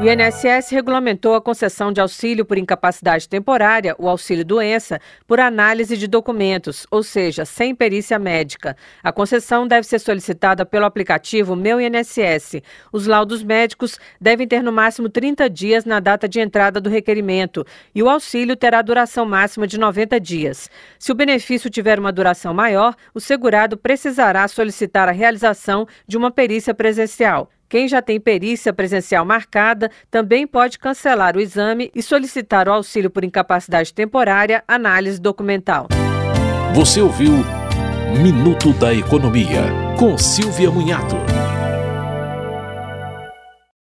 O INSS regulamentou a concessão de auxílio por incapacidade temporária, o auxílio doença, por análise de documentos, ou seja, sem perícia médica. A concessão deve ser solicitada pelo aplicativo Meu INSS. Os laudos médicos devem ter no máximo 30 dias na data de entrada do requerimento e o auxílio terá duração máxima de 90 dias. Se o benefício tiver uma duração maior, o segurado precisará solicitar a realização de uma perícia presencial. Quem já tem perícia presencial marcada também pode cancelar o exame e solicitar o auxílio por incapacidade temporária, análise documental. Você ouviu Minuto da Economia, com Silvia Munhato.